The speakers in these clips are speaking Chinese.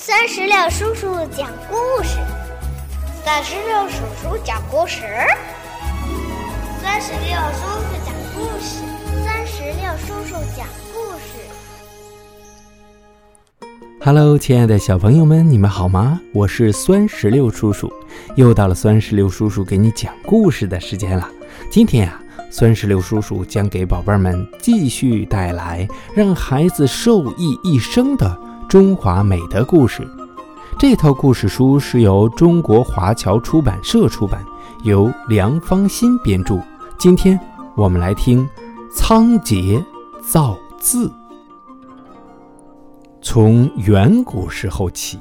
三十六叔叔讲故事，三十六叔叔讲故事，三十六叔叔讲故事，三十六叔叔讲故事。Hello，亲爱的小朋友们，你们好吗？我是酸石榴叔叔，又到了酸石榴叔叔给你讲故事的时间了。今天呀，酸石榴叔叔将给宝贝们继续带来让孩子受益一生的。中华美德故事，这套故事书是由中国华侨出版社出版，由梁芳新编著。今天我们来听仓颉造字。从远古时候起，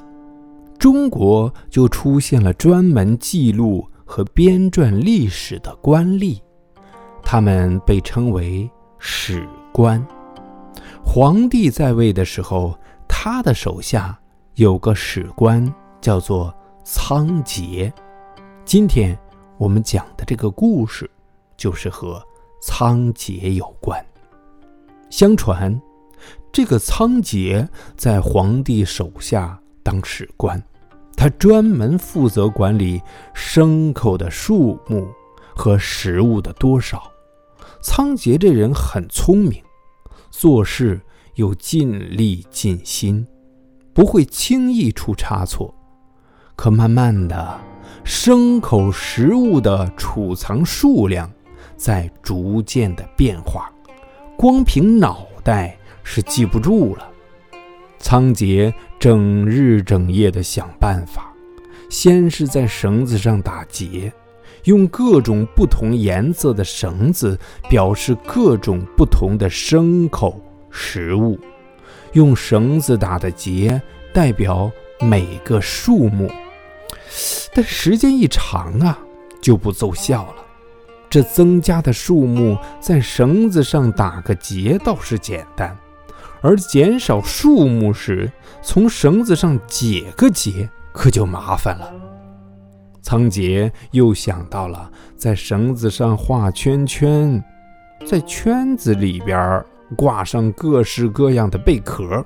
中国就出现了专门记录和编撰历史的官吏，他们被称为史官。皇帝在位的时候。他的手下有个史官，叫做仓颉。今天我们讲的这个故事，就是和仓颉有关。相传，这个仓颉在皇帝手下当史官，他专门负责管理牲口的数目和食物的多少。仓颉这人很聪明，做事。又尽力尽心，不会轻易出差错。可慢慢的，牲口食物的储藏数量在逐渐的变化，光凭脑袋是记不住了。仓颉整日整夜的想办法，先是在绳子上打结，用各种不同颜色的绳子表示各种不同的牲口。食物，用绳子打的结代表每个数目，但时间一长啊，就不奏效了。这增加的数目在绳子上打个结倒是简单，而减少数目时，从绳子上解个结可就麻烦了。仓颉又想到了在绳子上画圈圈，在圈子里边挂上各式各样的贝壳，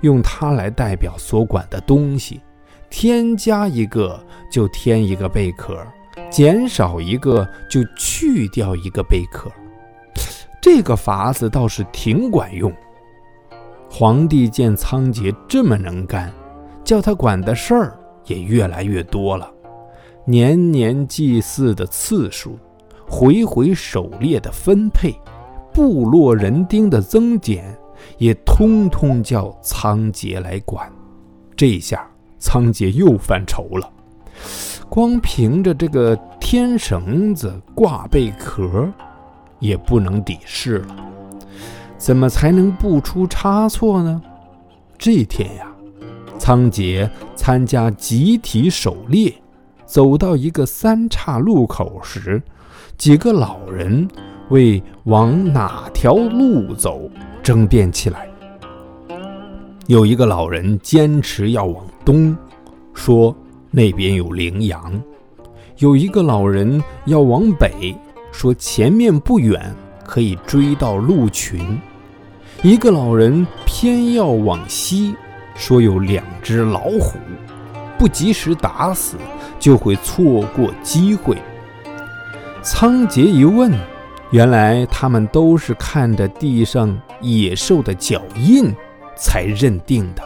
用它来代表所管的东西。添加一个就添一个贝壳，减少一个就去掉一个贝壳。这个法子倒是挺管用。皇帝见仓颉这么能干，叫他管的事儿也越来越多了。年年祭祀的次数，回回狩猎的分配。部落人丁的增减，也通通叫仓颉来管。这下仓颉又犯愁了，光凭着这个天绳子、挂贝壳，也不能抵事了。怎么才能不出差错呢？这天呀，仓颉参加集体狩猎，走到一个三岔路口时，几个老人。为往哪条路走争辩起来。有一个老人坚持要往东，说那边有羚羊；有一个老人要往北，说前面不远可以追到鹿群；一个老人偏要往西，说有两只老虎，不及时打死就会错过机会。仓颉一问。原来他们都是看着地上野兽的脚印才认定的。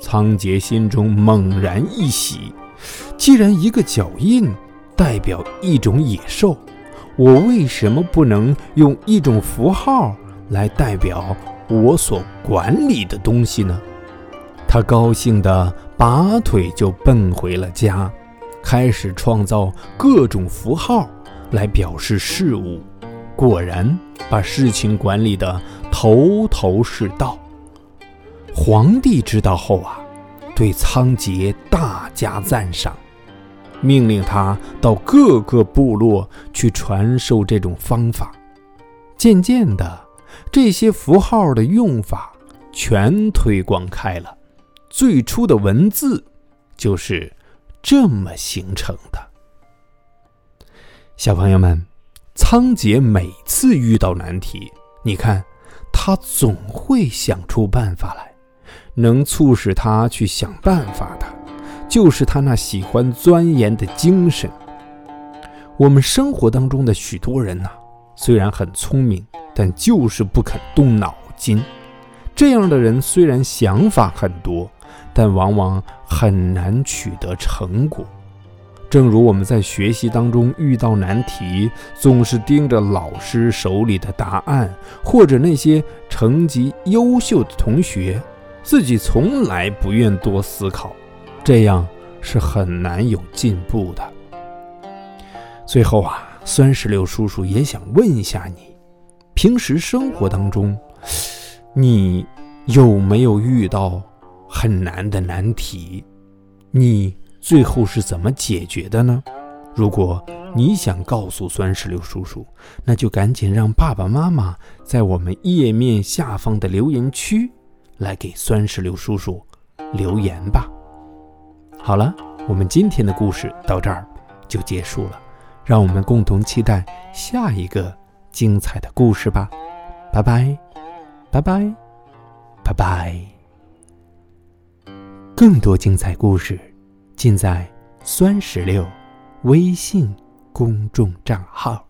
仓颉心中猛然一喜，既然一个脚印代表一种野兽，我为什么不能用一种符号来代表我所管理的东西呢？他高兴地拔腿就奔回了家，开始创造各种符号来表示事物。果然把事情管理得头头是道。皇帝知道后啊，对仓颉大加赞赏，命令他到各个部落去传授这种方法。渐渐的，这些符号的用法全推广开了。最初的文字就是这么形成的。小朋友们。仓颉每次遇到难题，你看，他总会想出办法来。能促使他去想办法的，就是他那喜欢钻研的精神。我们生活当中的许多人呐，虽然很聪明，但就是不肯动脑筋。这样的人虽然想法很多，但往往很难取得成果。正如我们在学习当中遇到难题，总是盯着老师手里的答案，或者那些成绩优秀的同学，自己从来不愿多思考，这样是很难有进步的。最后啊，酸石榴叔叔也想问一下你：平时生活当中，你有没有遇到很难的难题？你？最后是怎么解决的呢？如果你想告诉酸石榴叔叔，那就赶紧让爸爸妈妈在我们页面下方的留言区来给酸石榴叔叔留言吧。好了，我们今天的故事到这儿就结束了，让我们共同期待下一个精彩的故事吧。拜拜，拜拜，拜拜。更多精彩故事。尽在酸石榴微信公众账号。